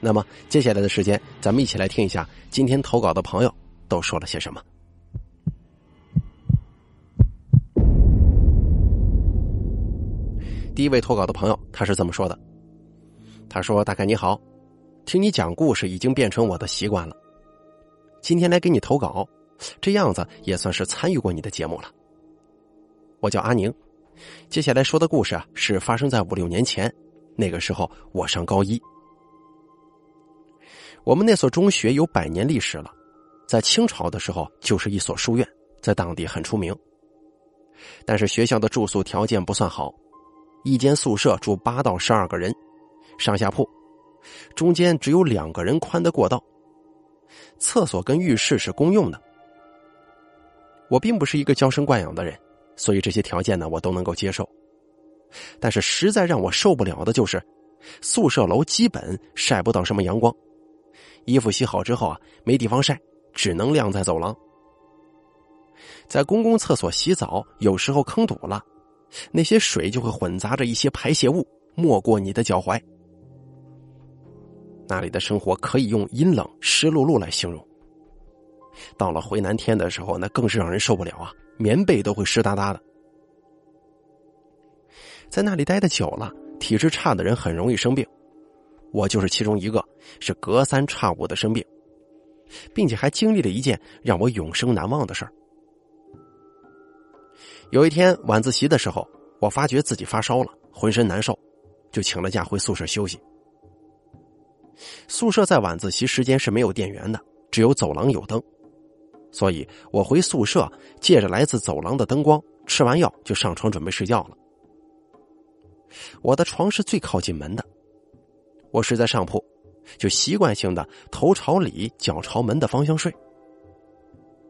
那么接下来的时间，咱们一起来听一下今天投稿的朋友都说了些什么。第一位投稿的朋友，他是这么说的：“他说，大概你好，听你讲故事已经变成我的习惯了。今天来给你投稿，这样子也算是参与过你的节目了。我叫阿宁，接下来说的故事啊，是发生在五六年前，那个时候我上高一。”我们那所中学有百年历史了，在清朝的时候就是一所书院，在当地很出名。但是学校的住宿条件不算好，一间宿舍住八到十二个人，上下铺，中间只有两个人宽的过道，厕所跟浴室是公用的。我并不是一个娇生惯养的人，所以这些条件呢我都能够接受。但是实在让我受不了的就是，宿舍楼基本晒不到什么阳光。衣服洗好之后啊，没地方晒，只能晾在走廊。在公共厕所洗澡，有时候坑堵了，那些水就会混杂着一些排泄物，没过你的脚踝。那里的生活可以用阴冷、湿漉漉来形容。到了回南天的时候，那更是让人受不了啊，棉被都会湿哒哒的。在那里待的久了，体质差的人很容易生病。我就是其中一个，是隔三差五的生病，并且还经历了一件让我永生难忘的事儿。有一天晚自习的时候，我发觉自己发烧了，浑身难受，就请了假回宿舍休息。宿舍在晚自习时间是没有电源的，只有走廊有灯，所以我回宿舍借着来自走廊的灯光，吃完药就上床准备睡觉了。我的床是最靠近门的。我睡在上铺，就习惯性的头朝里、脚朝门的方向睡。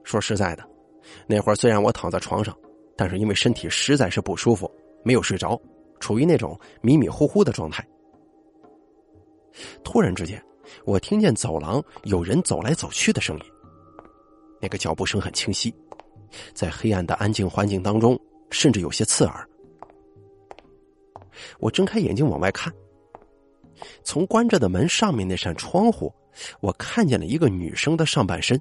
说实在的，那会儿虽然我躺在床上，但是因为身体实在是不舒服，没有睡着，处于那种迷迷糊糊的状态。突然之间，我听见走廊有人走来走去的声音，那个脚步声很清晰，在黑暗的安静环境当中，甚至有些刺耳。我睁开眼睛往外看。从关着的门上面那扇窗户，我看见了一个女生的上半身。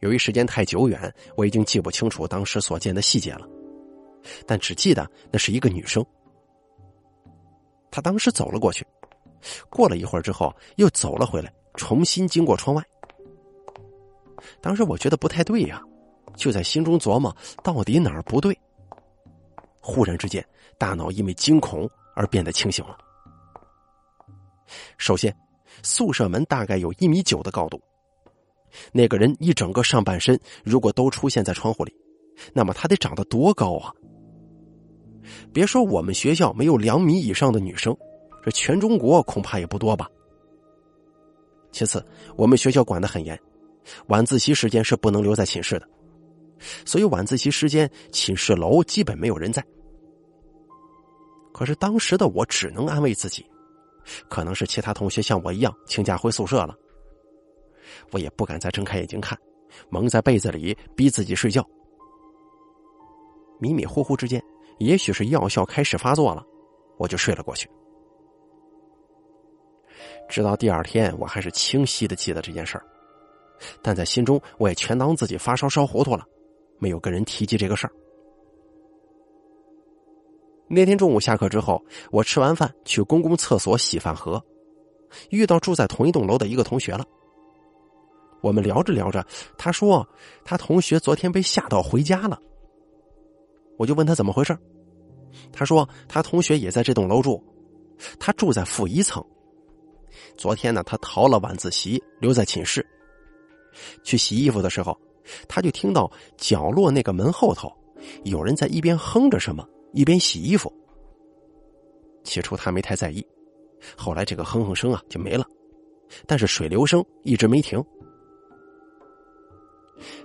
由于时间太久远，我已经记不清楚当时所见的细节了，但只记得那是一个女生。她当时走了过去，过了一会儿之后又走了回来，重新经过窗外。当时我觉得不太对呀，就在心中琢磨到底哪儿不对。忽然之间，大脑因为惊恐而变得清醒了。首先，宿舍门大概有一米九的高度。那个人一整个上半身如果都出现在窗户里，那么他得长得多高啊！别说我们学校没有两米以上的女生，这全中国恐怕也不多吧。其次，我们学校管得很严，晚自习时间是不能留在寝室的，所以晚自习时间寝室楼基本没有人在。可是当时的我只能安慰自己。可能是其他同学像我一样请假回宿舍了，我也不敢再睁开眼睛看，蒙在被子里逼自己睡觉。迷迷糊糊之间，也许是药效开始发作了，我就睡了过去。直到第二天，我还是清晰的记得这件事儿，但在心中我也全当自己发烧烧糊涂了，没有跟人提及这个事儿。那天中午下课之后，我吃完饭去公共厕所洗饭盒，遇到住在同一栋楼的一个同学了。我们聊着聊着，他说他同学昨天被吓到回家了。我就问他怎么回事，他说他同学也在这栋楼住，他住在负一层。昨天呢，他逃了晚自习，留在寝室去洗衣服的时候，他就听到角落那个门后头有人在一边哼着什么。一边洗衣服，起初他没太在意，后来这个哼哼声啊就没了，但是水流声一直没停。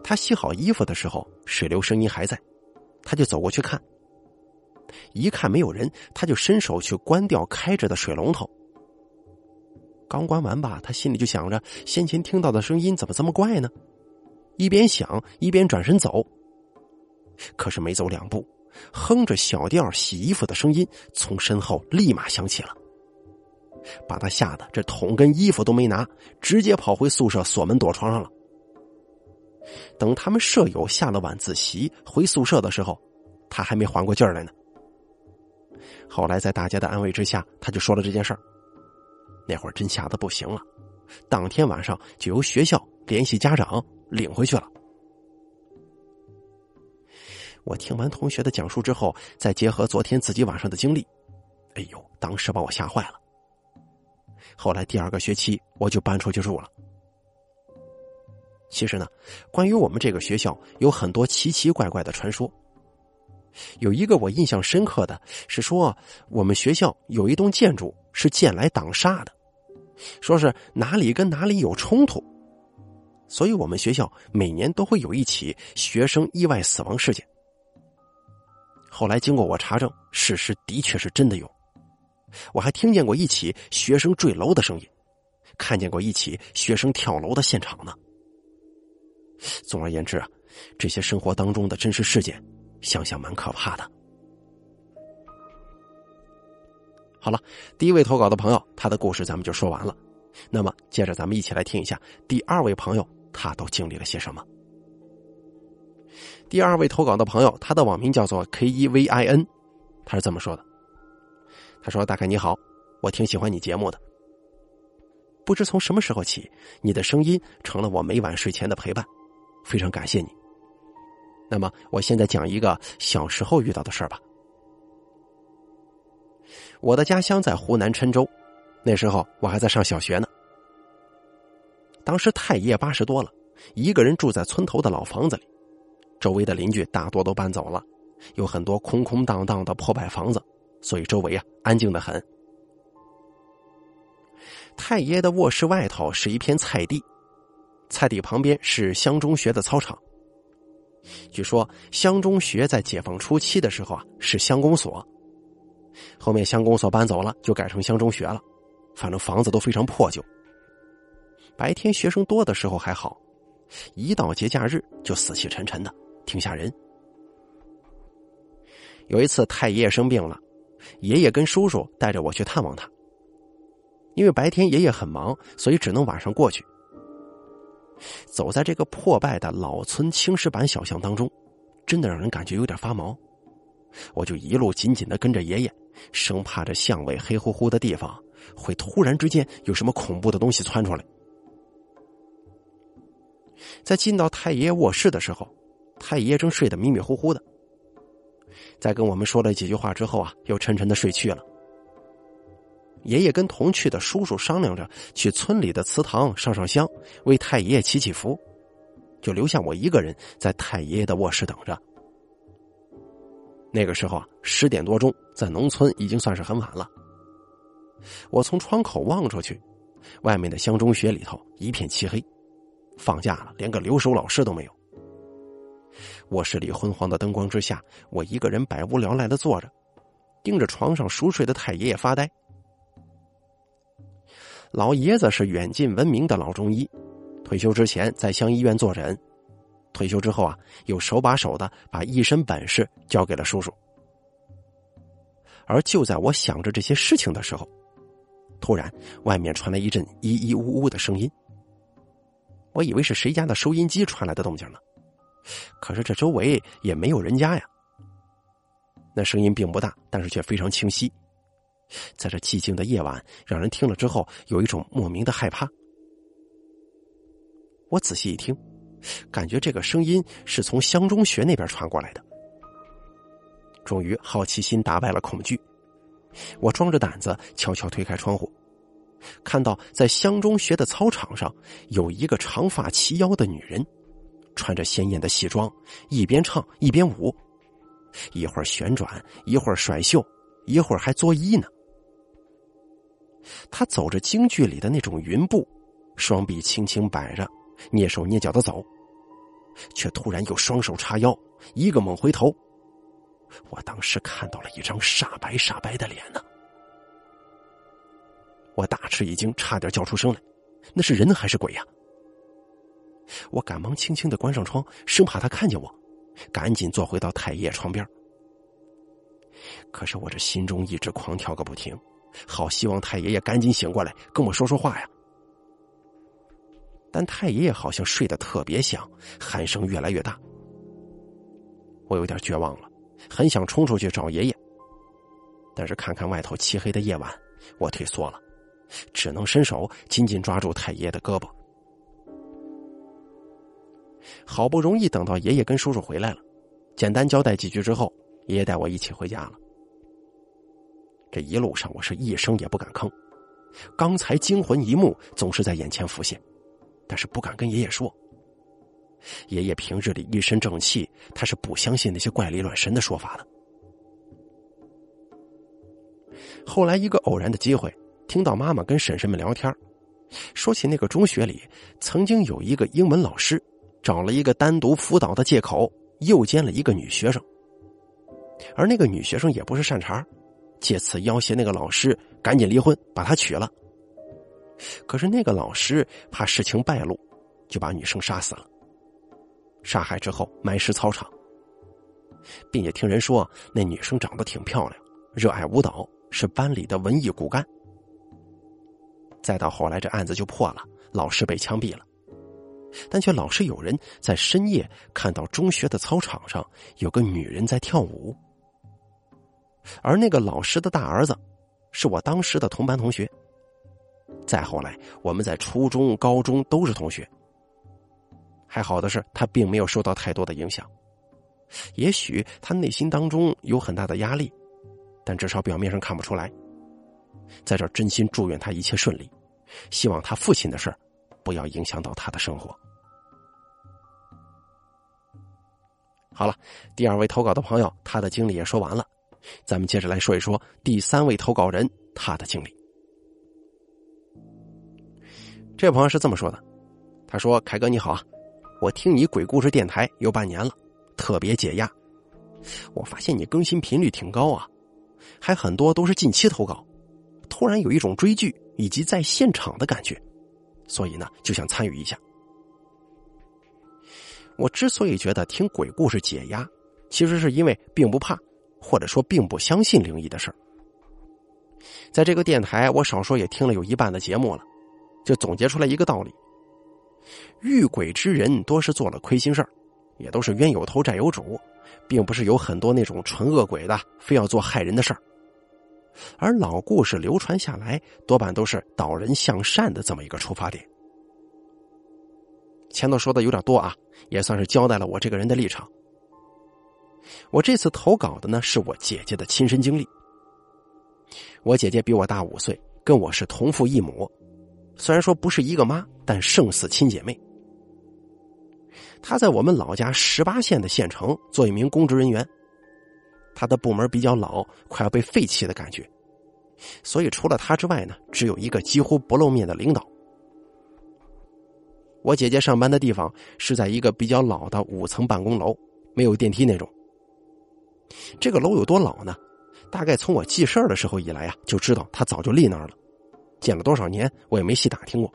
他洗好衣服的时候，水流声音还在，他就走过去看。一看没有人，他就伸手去关掉开着的水龙头。刚关完吧，他心里就想着先前听到的声音怎么这么怪呢？一边想一边转身走。可是没走两步，哼着小调洗衣服的声音从身后立马响起了，把他吓得这桶跟衣服都没拿，直接跑回宿舍锁门躲床上了。等他们舍友下了晚自习回宿舍的时候，他还没缓过劲儿来呢。后来在大家的安慰之下，他就说了这件事儿。那会儿真吓得不行了，当天晚上就由学校联系家长领回去了。我听完同学的讲述之后，再结合昨天自己晚上的经历，哎呦，当时把我吓坏了。后来第二个学期我就搬出去住了。其实呢，关于我们这个学校有很多奇奇怪怪的传说。有一个我印象深刻的是说，我们学校有一栋建筑是建来挡煞的，说是哪里跟哪里有冲突，所以我们学校每年都会有一起学生意外死亡事件。后来经过我查证，事实的确是真的有，我还听见过一起学生坠楼的声音，看见过一起学生跳楼的现场呢。总而言之啊，这些生活当中的真实事件。想想蛮可怕的。好了，第一位投稿的朋友，他的故事咱们就说完了。那么，接着咱们一起来听一下第二位朋友他都经历了些什么。第二位投稿的朋友，他的网名叫做 K E V I N，他是这么说的：“他说，大概你好，我挺喜欢你节目的。不知从什么时候起，你的声音成了我每晚睡前的陪伴，非常感谢你。”那么，我现在讲一个小时候遇到的事儿吧。我的家乡在湖南郴州，那时候我还在上小学呢。当时太爷八十多了，一个人住在村头的老房子里，周围的邻居大多都搬走了，有很多空空荡荡的破败房子，所以周围啊安静的很。太爷的卧室外头是一片菜地，菜地旁边是乡中学的操场。据说乡中学在解放初期的时候啊是乡公所，后面乡公所搬走了，就改成乡中学了。反正房子都非常破旧。白天学生多的时候还好，一到节假日就死气沉沉的，挺吓人。有一次太爷爷生病了，爷爷跟叔叔带着我去探望他。因为白天爷爷很忙，所以只能晚上过去。走在这个破败的老村青石板小巷当中，真的让人感觉有点发毛。我就一路紧紧的跟着爷爷，生怕这巷尾黑乎乎的地方会突然之间有什么恐怖的东西窜出来。在进到太爷爷卧室的时候，太爷爷正睡得迷迷糊糊的，在跟我们说了几句话之后啊，又沉沉的睡去了。爷爷跟同去的叔叔商量着去村里的祠堂上上香，为太爷爷祈祈福，就留下我一个人在太爷爷的卧室等着。那个时候啊，十点多钟，在农村已经算是很晚了。我从窗口望出去，外面的乡中学里头一片漆黑，放假了，连个留守老师都没有。卧室里昏黄的灯光之下，我一个人百无聊赖的坐着，盯着床上熟睡的太爷爷发呆。老爷子是远近闻名的老中医，退休之前在乡医院坐诊，退休之后啊，又手把手的把一身本事交给了叔叔。而就在我想着这些事情的时候，突然外面传来一阵咿咿呜呜的声音。我以为是谁家的收音机传来的动静呢，可是这周围也没有人家呀。那声音并不大，但是却非常清晰。在这寂静的夜晚，让人听了之后有一种莫名的害怕。我仔细一听，感觉这个声音是从乡中学那边传过来的。终于，好奇心打败了恐惧，我壮着胆子悄悄推开窗户，看到在乡中学的操场上有一个长发齐腰的女人，穿着鲜艳的西装，一边唱一边舞，一会儿旋转，一会儿甩袖，一会儿还作揖呢。他走着京剧里的那种云步，双臂轻轻摆着，蹑手蹑脚的走，却突然又双手叉腰，一个猛回头。我当时看到了一张煞白煞白的脸呢，我大吃一惊，差点叫出声来。那是人还是鬼呀？我赶忙轻轻的关上窗，生怕他看见我，赶紧坐回到太爷床边。可是我这心中一直狂跳个不停，好希望太爷爷赶紧醒过来跟我说说话呀。但太爷爷好像睡得特别香，鼾声越来越大。我有点绝望了，很想冲出去找爷爷，但是看看外头漆黑的夜晚，我退缩了，只能伸手紧紧抓住太爷爷的胳膊。好不容易等到爷爷跟叔叔回来了，简单交代几句之后，爷爷带我一起回家了。这一路上我是一声也不敢吭，刚才惊魂一幕总是在眼前浮现，但是不敢跟爷爷说。爷爷平日里一身正气，他是不相信那些怪力乱神的说法的。后来一个偶然的机会，听到妈妈跟婶婶们聊天，说起那个中学里曾经有一个英文老师。找了一个单独辅导的借口，诱奸了一个女学生，而那个女学生也不是善茬，借此要挟那个老师赶紧离婚，把她娶了。可是那个老师怕事情败露，就把女生杀死了。杀害之后埋尸操场，并且听人说那女生长得挺漂亮，热爱舞蹈，是班里的文艺骨干。再到后来，这案子就破了，老师被枪毙了。但却老是有人在深夜看到中学的操场上有个女人在跳舞，而那个老师的大儿子是我当时的同班同学。再后来，我们在初中、高中都是同学。还好的是，他并没有受到太多的影响。也许他内心当中有很大的压力，但至少表面上看不出来。在这真心祝愿他一切顺利，希望他父亲的事儿不要影响到他的生活。好了，第二位投稿的朋友，他的经历也说完了，咱们接着来说一说第三位投稿人他的经历。这位朋友是这么说的：“他说，凯哥你好啊，我听你鬼故事电台有半年了，特别解压。我发现你更新频率挺高啊，还很多都是近期投稿，突然有一种追剧以及在现场的感觉，所以呢，就想参与一下。”我之所以觉得听鬼故事解压，其实是因为并不怕，或者说并不相信灵异的事儿。在这个电台，我少说也听了有一半的节目了，就总结出来一个道理：遇鬼之人多是做了亏心事儿，也都是冤有头债有主，并不是有很多那种纯恶鬼的非要做害人的事儿。而老故事流传下来，多半都是导人向善的这么一个出发点。前头说的有点多啊，也算是交代了我这个人的立场。我这次投稿的呢，是我姐姐的亲身经历。我姐姐比我大五岁，跟我是同父异母，虽然说不是一个妈，但胜似亲姐妹。她在我们老家十八县的县城做一名公职人员，他的部门比较老，快要被废弃的感觉，所以除了他之外呢，只有一个几乎不露面的领导。我姐姐上班的地方是在一个比较老的五层办公楼，没有电梯那种。这个楼有多老呢？大概从我记事儿的时候以来啊，就知道它早就立那儿了。建了多少年，我也没细打听过。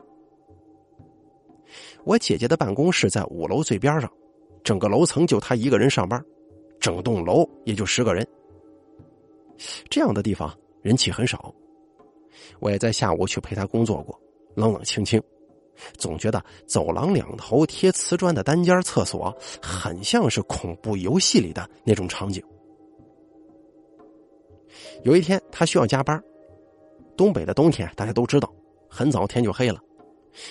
我姐姐的办公室在五楼最边上，整个楼层就她一个人上班，整栋楼也就十个人。这样的地方人气很少。我也在下午去陪他工作过，冷冷清清。总觉得走廊两头贴瓷砖的单间厕所，很像是恐怖游戏里的那种场景。有一天，他需要加班。东北的冬天大家都知道，很早天就黑了，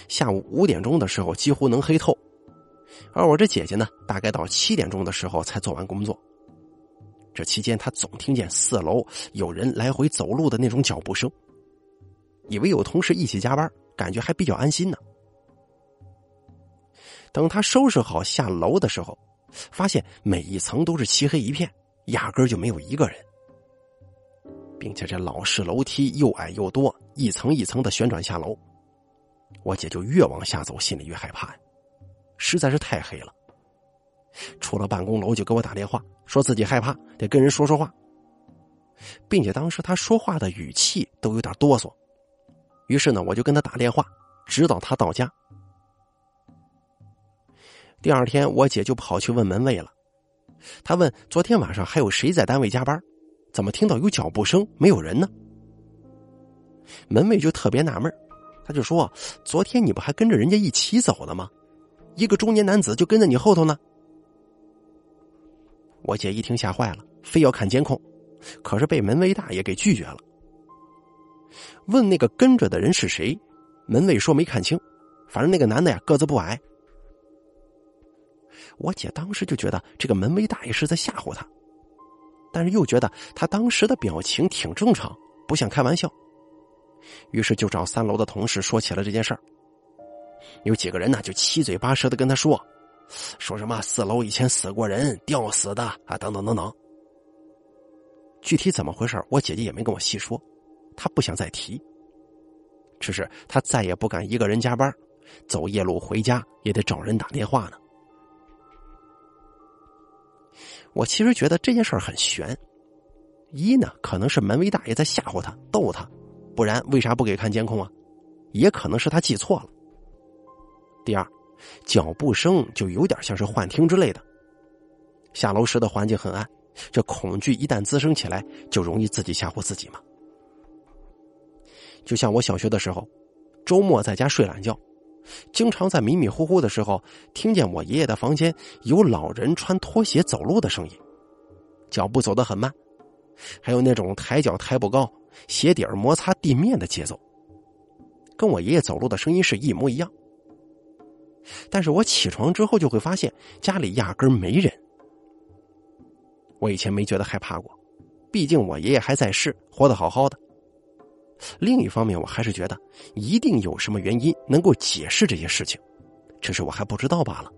下午五点钟的时候几乎能黑透。而我这姐姐呢，大概到七点钟的时候才做完工作。这期间，她总听见四楼有人来回走路的那种脚步声，以为有同事一起加班，感觉还比较安心呢。等他收拾好下楼的时候，发现每一层都是漆黑一片，压根就没有一个人。并且这老式楼梯又矮又多，一层一层的旋转下楼。我姐就越往下走，心里越害怕，实在是太黑了。出了办公楼就给我打电话，说自己害怕，得跟人说说话，并且当时他说话的语气都有点哆嗦。于是呢，我就跟他打电话，直到他到家。第二天，我姐就跑去问门卫了。他问：“昨天晚上还有谁在单位加班？怎么听到有脚步声，没有人呢？”门卫就特别纳闷，他就说：“昨天你不还跟着人家一起走的吗？一个中年男子就跟在你后头呢。”我姐一听吓坏了，非要看监控，可是被门卫大爷给拒绝了。问那个跟着的人是谁，门卫说没看清，反正那个男的呀个子不矮。我姐当时就觉得这个门卫大爷是在吓唬他，但是又觉得他当时的表情挺正常，不像开玩笑，于是就找三楼的同事说起了这件事儿。有几个人呢就七嘴八舌的跟他说，说什么四楼以前死过人，吊死的啊，等等等等。具体怎么回事，我姐姐也没跟我细说，她不想再提。只是她再也不敢一个人加班，走夜路回家也得找人打电话呢。我其实觉得这件事儿很悬，一呢可能是门卫大爷在吓唬他、逗他，不然为啥不给看监控啊？也可能是他记错了。第二，脚步声就有点像是幻听之类的。下楼时的环境很暗，这恐惧一旦滋生起来，就容易自己吓唬自己嘛。就像我小学的时候，周末在家睡懒觉。经常在迷迷糊糊的时候，听见我爷爷的房间有老人穿拖鞋走路的声音，脚步走得很慢，还有那种抬脚抬不高、鞋底儿摩擦地面的节奏，跟我爷爷走路的声音是一模一样。但是我起床之后就会发现家里压根没人。我以前没觉得害怕过，毕竟我爷爷还在世，活得好好的。另一方面，我还是觉得一定有什么原因能够解释这些事情，只是我还不知道罢了。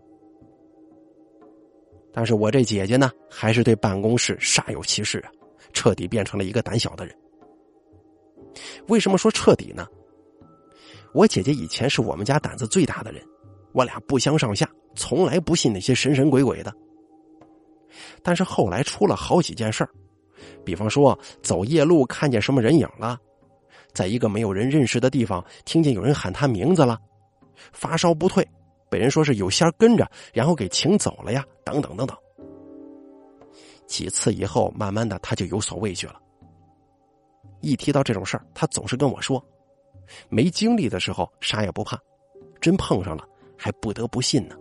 但是我这姐姐呢，还是对办公室煞有其事啊，彻底变成了一个胆小的人。为什么说彻底呢？我姐姐以前是我们家胆子最大的人，我俩不相上下，从来不信那些神神鬼鬼的。但是后来出了好几件事儿，比方说走夜路看见什么人影了。在一个没有人认识的地方，听见有人喊他名字了，发烧不退，被人说是有仙跟着，然后给请走了呀，等等等等。几次以后，慢慢的他就有所畏惧了。一提到这种事儿，他总是跟我说：“没经历的时候啥也不怕，真碰上了还不得不信呢。”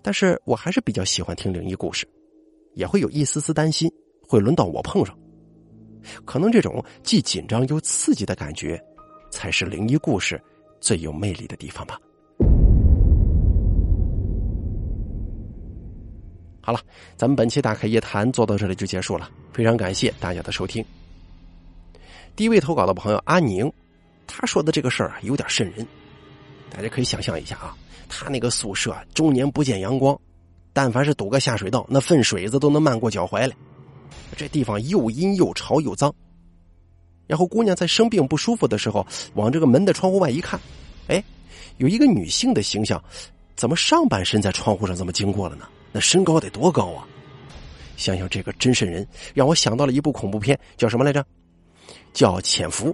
但是我还是比较喜欢听灵异故事，也会有一丝丝担心会轮到我碰上。可能这种既紧张又刺激的感觉，才是灵异故事最有魅力的地方吧。好了，咱们本期大开夜谈做到这里就结束了，非常感谢大家的收听。第一位投稿的朋友阿宁，他说的这个事儿啊有点瘆人，大家可以想象一下啊，他那个宿舍终年不见阳光，但凡是堵个下水道，那粪水子都能漫过脚踝来。这地方又阴又潮又脏，然后姑娘在生病不舒服的时候，往这个门的窗户外一看，哎，有一个女性的形象，怎么上半身在窗户上这么经过了呢？那身高得多高啊？想想这个真瘆人，让我想到了一部恐怖片，叫什么来着？叫《潜伏》，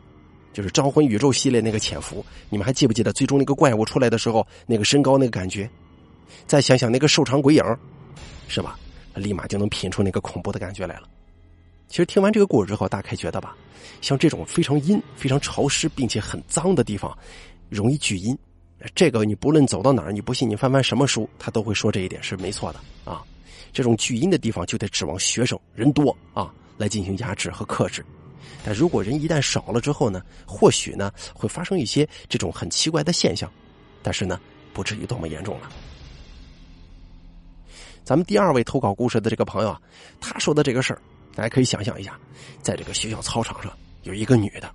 就是《招魂宇宙》系列那个《潜伏》。你们还记不记得最终那个怪物出来的时候，那个身高那个感觉？再想想那个瘦长鬼影，是吧？立马就能品出那个恐怖的感觉来了。其实听完这个故事之后，大概觉得吧，像这种非常阴、非常潮湿并且很脏的地方，容易聚阴。这个你不论走到哪儿，你不信你翻翻什么书，他都会说这一点是没错的啊。这种聚阴的地方就得指望学生人多啊来进行压制和克制。但如果人一旦少了之后呢，或许呢会发生一些这种很奇怪的现象，但是呢不至于多么严重了。咱们第二位投稿故事的这个朋友啊，他说的这个事儿。大家可以想象一下，在这个学校操场上有一个女的，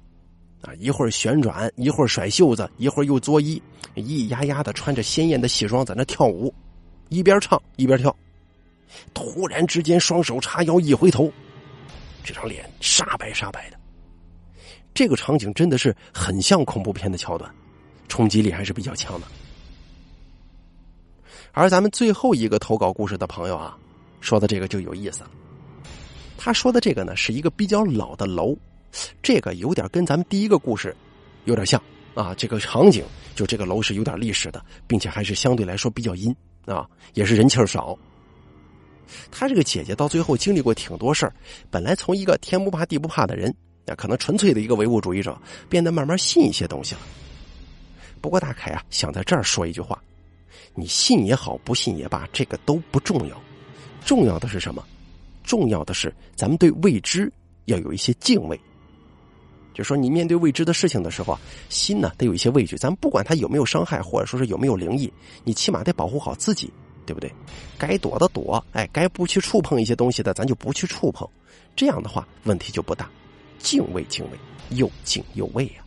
啊，一会儿旋转，一会儿甩袖子，一会儿又作揖，咿咿呀呀的穿着鲜艳的西装在那跳舞，一边唱一边跳。突然之间，双手叉腰，一回头，这张脸煞白煞白的。这个场景真的是很像恐怖片的桥段，冲击力还是比较强的。而咱们最后一个投稿故事的朋友啊，说的这个就有意思了。他说的这个呢，是一个比较老的楼，这个有点跟咱们第一个故事有点像啊。这个场景就这个楼是有点历史的，并且还是相对来说比较阴啊，也是人气少。他这个姐姐到最后经历过挺多事儿，本来从一个天不怕地不怕的人。那可能纯粹的一个唯物主义者，变得慢慢信一些东西了。不过大凯啊，想在这儿说一句话：你信也好，不信也罢，这个都不重要。重要的是什么？重要的是咱们对未知要有一些敬畏。就说你面对未知的事情的时候啊，心呢得有一些畏惧。咱不管它有没有伤害，或者说是有没有灵异，你起码得保护好自己，对不对？该躲的躲，哎，该不去触碰一些东西的，咱就不去触碰。这样的话，问题就不大。敬畏，敬畏，又敬又畏呀，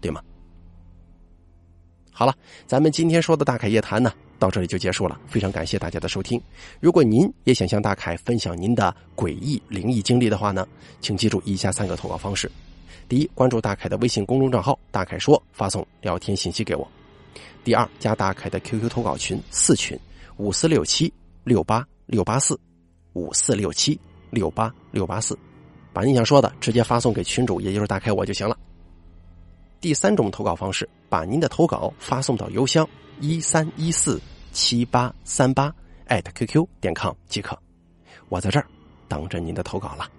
对吗？好了，咱们今天说的大凯夜谈呢，到这里就结束了。非常感谢大家的收听。如果您也想向大凯分享您的诡异灵异经历的话呢，请记住以下三个投稿方式：第一，关注大凯的微信公众账号“大凯说”，发送聊天信息给我；第二，加大凯的 QQ 投稿群四群五四六七六八六八四五四六七六八六八四。把你想说的直接发送给群主，也就是打开我就行了。第三种投稿方式，把您的投稿发送到邮箱一三一四七八三八艾特 QQ 点 com 即可。我在这儿等着您的投稿了。